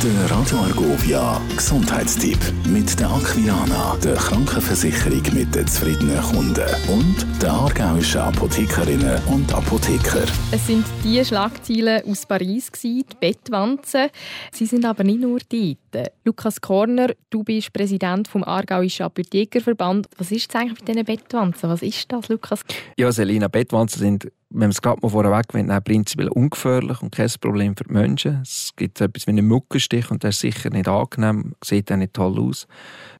Der Radio Argovia Gesundheitstipp mit der Aquilana, der Krankenversicherung mit den zufriedenen Kunden und der aargauischen Apothekerinnen und Apotheker. Es sind die Schlagzeilen aus Paris, die Bettwanzen. Sie sind aber nicht nur dort. Lukas Korner, du bist Präsident vom Aargauischen Apothekerverband. Was ist jetzt eigentlich mit diesen Bettwanzen? Was ist das, Lukas? Ja, Selina, Bettwanzen sind wenn man es gerade mal vorweg wenn prinzipiell ungefährlich und kein Problem für die Menschen. Es gibt etwas wie einen Muckenstich und der ist sicher nicht angenehm, sieht auch nicht toll aus.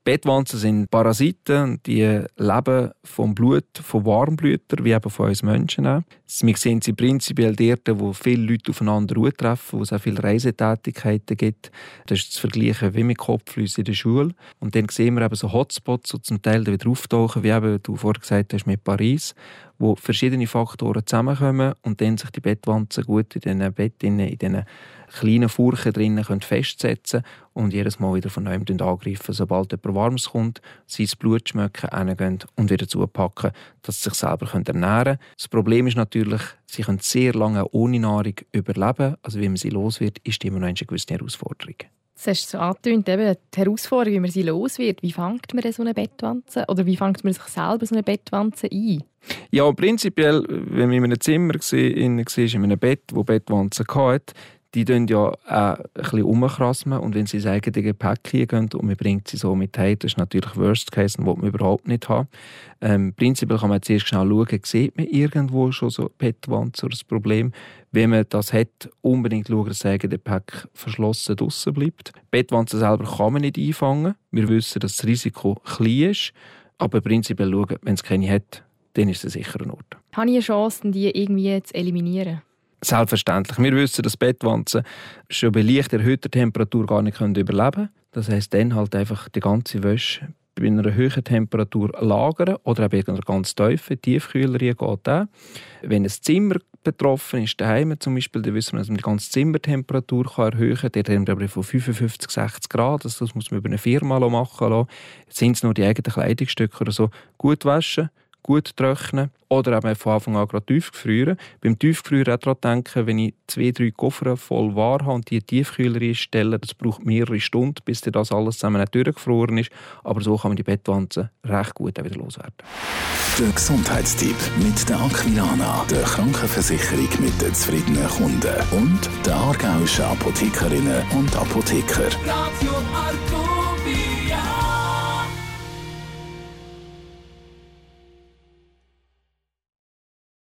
Bettwanzen sind Parasiten, die leben vom Blut von Warmblütern, wie eben von uns Menschen. Auch. Wir sehen sie prinzipiell dort, wo viele Leute aufeinander treffen, wo es auch viele Reisetätigkeiten gibt. Das ist zu vergleichen wie mit Kopflüsse in der Schule. Und dann sehen wir eben so Hotspots, die zum Teil wieder auftauchen, wie eben du vorhin gesagt hast mit Paris, wo verschiedene Faktoren zusammenkommen und dann sich die Bettwanzen gut in diesen Betten, in diesen kleinen Furchen drinnen festsetzen und jedes Mal wieder von neuem angreifen, sobald jemand Warmes kommt, das Blut schmecken, reingehen und wieder zupacken, dass sie sich selber ernähren können. Das Problem ist natürlich, sie können sehr lange ohne Nahrung überleben. Also wie man sie los wird, ist immer noch eine gewisse Herausforderung. Das hast du so angetönt, eben die Herausforderung, wie man sie los wird. Wie fängt man so eine Bettwanze? Oder wie fängt man sich selber so eine Bettwanze ein? Ja, prinzipiell, wenn man in einem Zimmer war, in einem Bett, wo Bettwanzen hatte, die tun ja auch ein bisschen. Und wenn sie ins eigene Gepäck gehen und man bringt sie so mit heim, das ist natürlich Worst Case, den man überhaupt nicht haben. Ähm, prinzipiell kann man zuerst schnell schauen, sieht man irgendwo schon so Bettwanzen oder das Problem. Wenn man das hat, unbedingt schauen, dass das eigene Gepäck verschlossen draussen bleibt. Bettwanzen selber kann man nicht einfangen. Wir wissen, dass das Risiko klein ist. Aber prinzipiell schauen, wenn es keine hat, dann ist es sicher ein Ort. Habe ich eine Chance, die irgendwie zu eliminieren? Selbstverständlich. Wir wissen, dass Bettwanzen schon bei leicht erhöhter Temperatur gar nicht überleben können. Das heisst, dann halt einfach die ganze Wäsche bei einer hohen Temperatur lagern oder eben bei einer ganz tiefen Tiefkühlerie geht auch. Wenn ein Zimmer betroffen ist, daheim zum Beispiel, dann wissen wir, dass man die ganze Zimmertemperatur erhöhen kann. Der wir von 55, 60 Grad. Also das muss man über eine Firma machen lassen. Sind es nur die eigenen Kleidungsstücke oder so. Gut waschen, gut trocknen oder eben von Anfang an gerade tiefgefrieren. Beim Tiefgefrieren auch daran denken, wenn ich zwei, drei Koffer voll Ware habe und die Tiefkühler einstelle, das braucht mehrere Stunden, bis das alles zusammen durchgefroren ist. Aber so kann man die Bettwanzen recht gut wieder loswerden. Der Gesundheitstipp mit der Aquilana, der Krankenversicherung mit den zufriedenen Kunden und der aargauischen Apothekerinnen und Apotheker. Radio Arco.